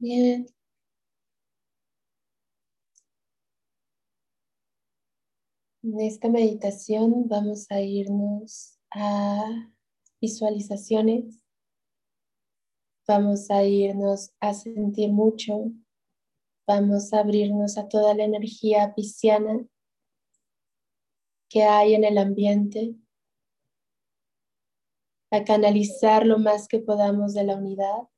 Bien. En esta meditación vamos a irnos a visualizaciones. Vamos a irnos a sentir mucho. Vamos a abrirnos a toda la energía pisciana que hay en el ambiente. A canalizar lo más que podamos de la unidad.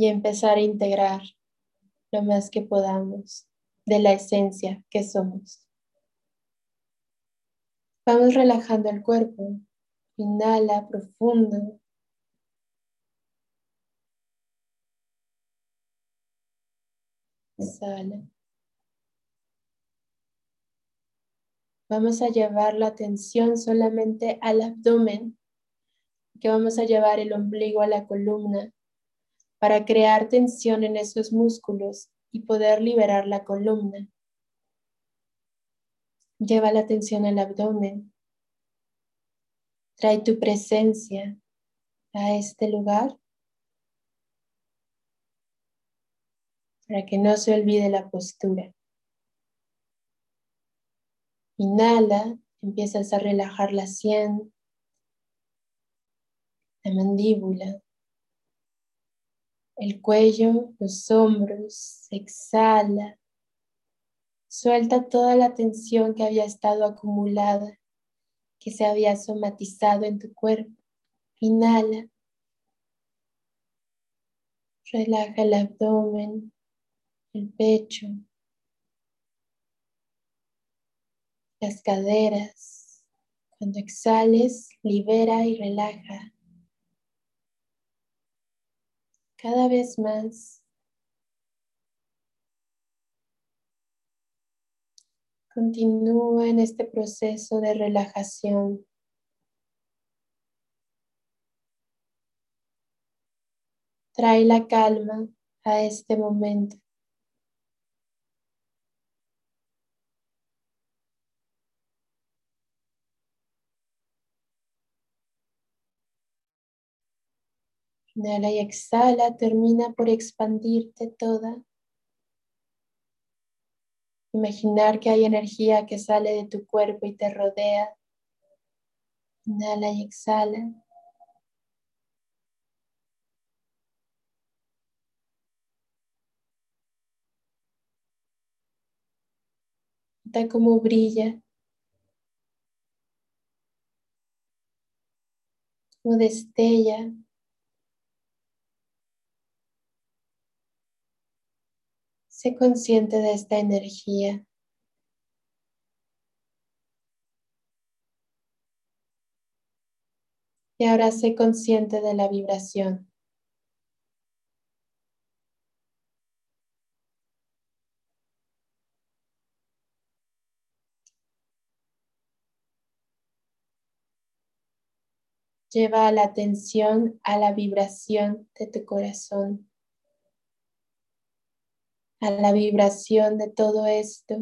Y empezar a integrar lo más que podamos de la esencia que somos. Vamos relajando el cuerpo. Inhala profundo. Exhala. Vamos a llevar la atención solamente al abdomen, que vamos a llevar el ombligo a la columna para crear tensión en esos músculos y poder liberar la columna. Lleva la atención al abdomen. Trae tu presencia a este lugar para que no se olvide la postura. Inhala, empiezas a relajar la sien, la mandíbula, el cuello, los hombros, exhala. Suelta toda la tensión que había estado acumulada, que se había somatizado en tu cuerpo. Inhala. Relaja el abdomen, el pecho, las caderas. Cuando exhales, libera y relaja. Cada vez más. Continúa en este proceso de relajación. Trae la calma a este momento. Inhala y exhala, termina por expandirte toda. Imaginar que hay energía que sale de tu cuerpo y te rodea. Inhala y exhala. Nota cómo brilla. Como destella Sé consciente de esta energía. Y ahora sé consciente de la vibración. Lleva la atención a la vibración de tu corazón a la vibración de todo esto.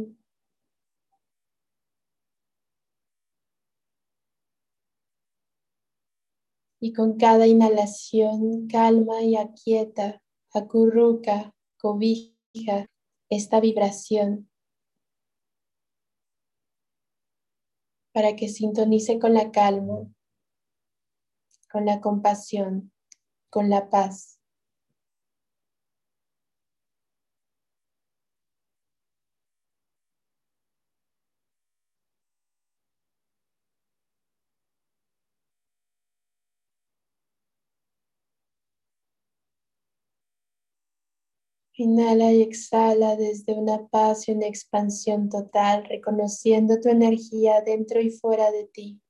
Y con cada inhalación calma y aquieta, acurruca, cobija esta vibración para que sintonice con la calma, con la compasión, con la paz. Inhala y exhala desde una paz y una expansión total, reconociendo tu energía dentro y fuera de ti.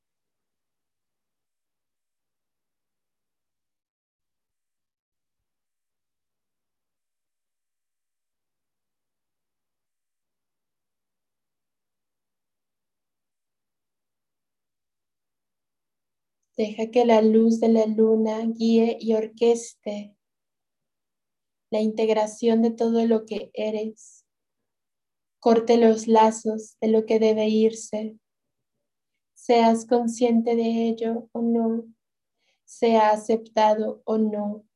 Deja que la luz de la luna guíe y orqueste la integración de todo lo que eres. Corte los lazos de lo que debe irse. Seas consciente de ello o no, sea aceptado o no.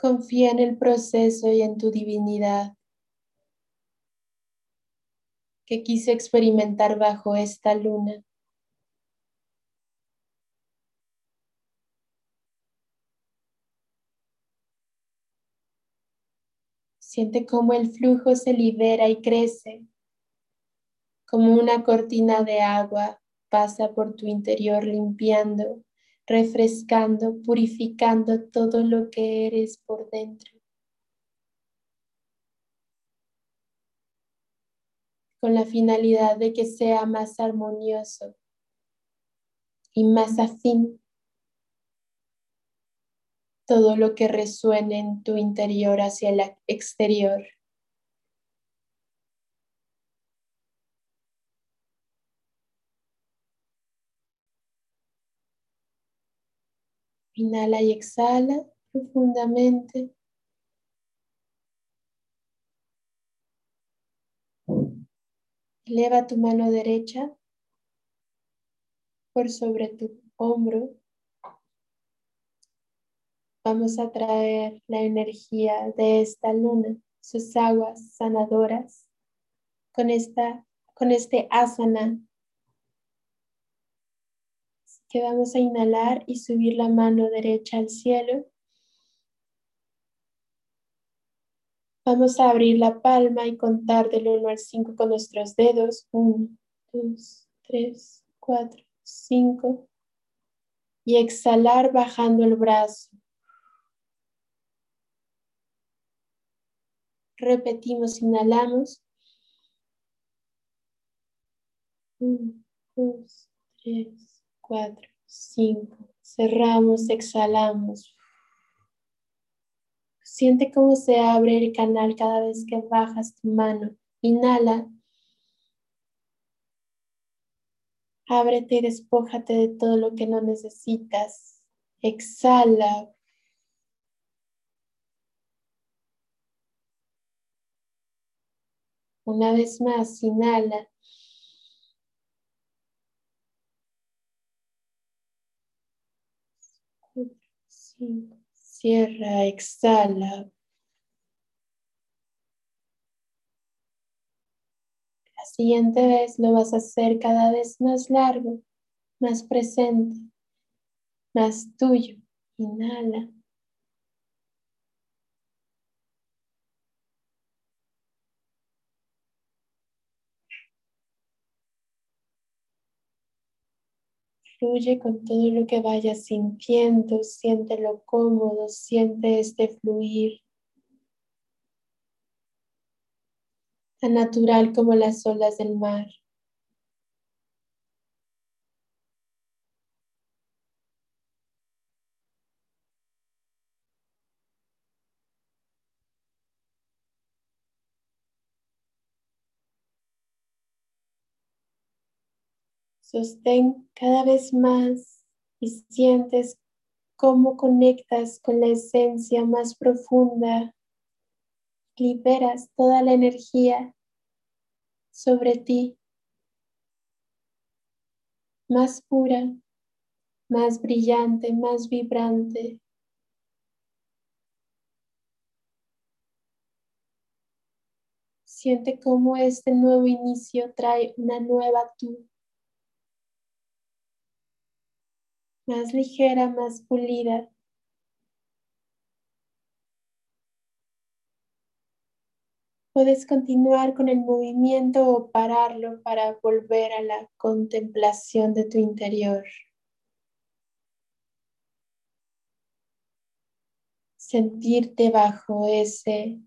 Confía en el proceso y en tu divinidad que quise experimentar bajo esta luna. Siente cómo el flujo se libera y crece, como una cortina de agua pasa por tu interior limpiando, refrescando, purificando todo lo que eres por dentro. Con la finalidad de que sea más armonioso y más afín todo lo que resuene en tu interior hacia el exterior. Inhala y exhala profundamente. Eleva tu mano derecha por sobre tu hombro Vamos a traer la energía de esta luna, sus aguas sanadoras, con, esta, con este asana. Que vamos a inhalar y subir la mano derecha al cielo. Vamos a abrir la palma y contar del 1 al 5 con nuestros dedos. 1, 2, 3, 4, 5. Y exhalar bajando el brazo. Repetimos, inhalamos. Uno, dos, tres, cuatro, cinco. Cerramos, exhalamos. Siente cómo se abre el canal cada vez que bajas tu mano. Inhala. Ábrete y despójate de todo lo que no necesitas. Exhala. Una vez más, inhala. Cierra, exhala. La siguiente vez lo vas a hacer cada vez más largo, más presente, más tuyo. Inhala. Fluye con todo lo que vayas sintiendo, siéntelo cómodo, siente este fluir. Tan natural como las olas del mar. Sostén cada vez más y sientes cómo conectas con la esencia más profunda. Liberas toda la energía sobre ti, más pura, más brillante, más vibrante. Siente cómo este nuevo inicio trae una nueva tú. Más ligera, más pulida. Puedes continuar con el movimiento o pararlo para volver a la contemplación de tu interior. Sentirte bajo ese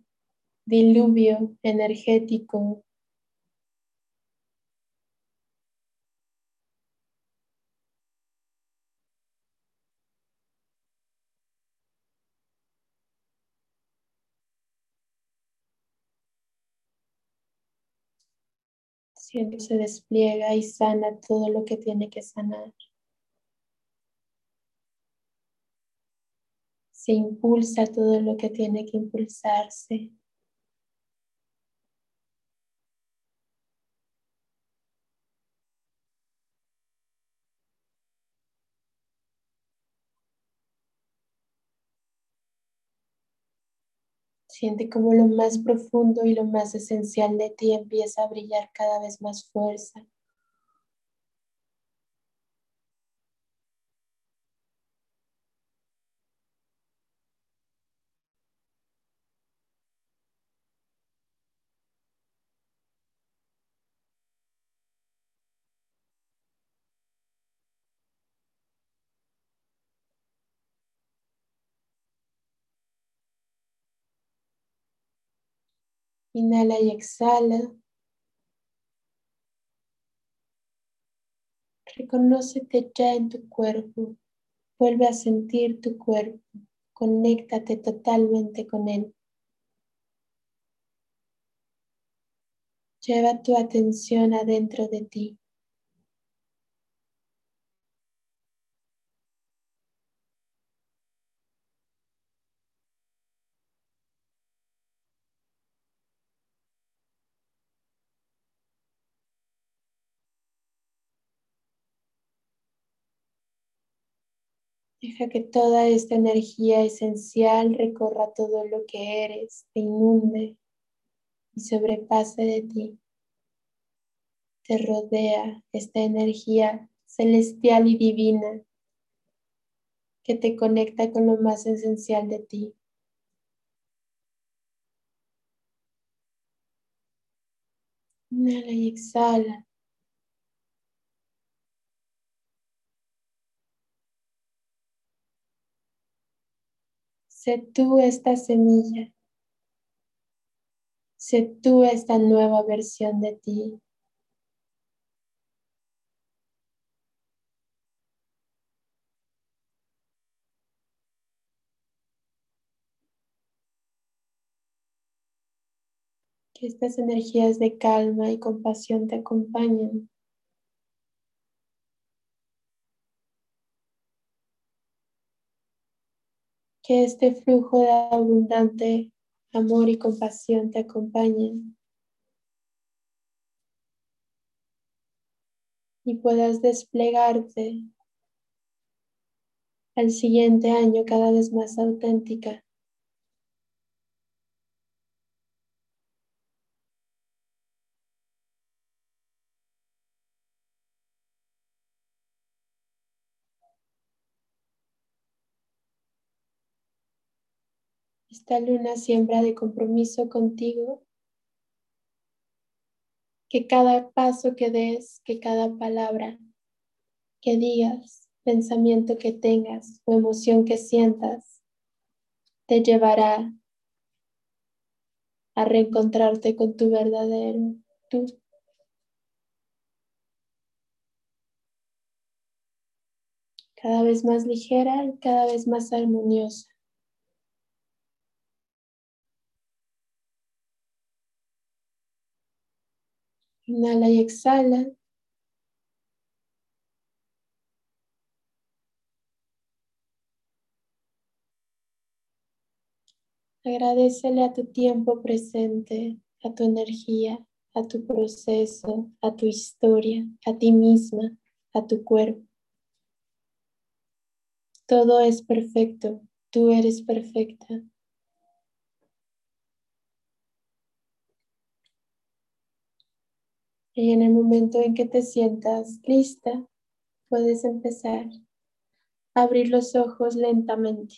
diluvio energético Se despliega y sana todo lo que tiene que sanar. Se impulsa todo lo que tiene que impulsarse. Siente como lo más profundo y lo más esencial de ti empieza a brillar cada vez más fuerza. Inhala y exhala. Reconócete ya en tu cuerpo. Vuelve a sentir tu cuerpo. Conéctate totalmente con él. Lleva tu atención adentro de ti. Deja que toda esta energía esencial recorra todo lo que eres, te inunde y sobrepase de ti. Te rodea esta energía celestial y divina que te conecta con lo más esencial de ti. Inhala y exhala. Sé tú esta semilla. Sé tú esta nueva versión de ti. Que estas energías de calma y compasión te acompañen. Que este flujo de abundante amor y compasión te acompañen. Y puedas desplegarte al siguiente año cada vez más auténtica. Esta luna siembra de compromiso contigo, que cada paso que des, que cada palabra que digas, pensamiento que tengas o emoción que sientas, te llevará a reencontrarte con tu verdadero tú. Cada vez más ligera y cada vez más armoniosa. Inhala y exhala. Agradecele a tu tiempo presente, a tu energía, a tu proceso, a tu historia, a ti misma, a tu cuerpo. Todo es perfecto, tú eres perfecta. Y en el momento en que te sientas lista, puedes empezar a abrir los ojos lentamente.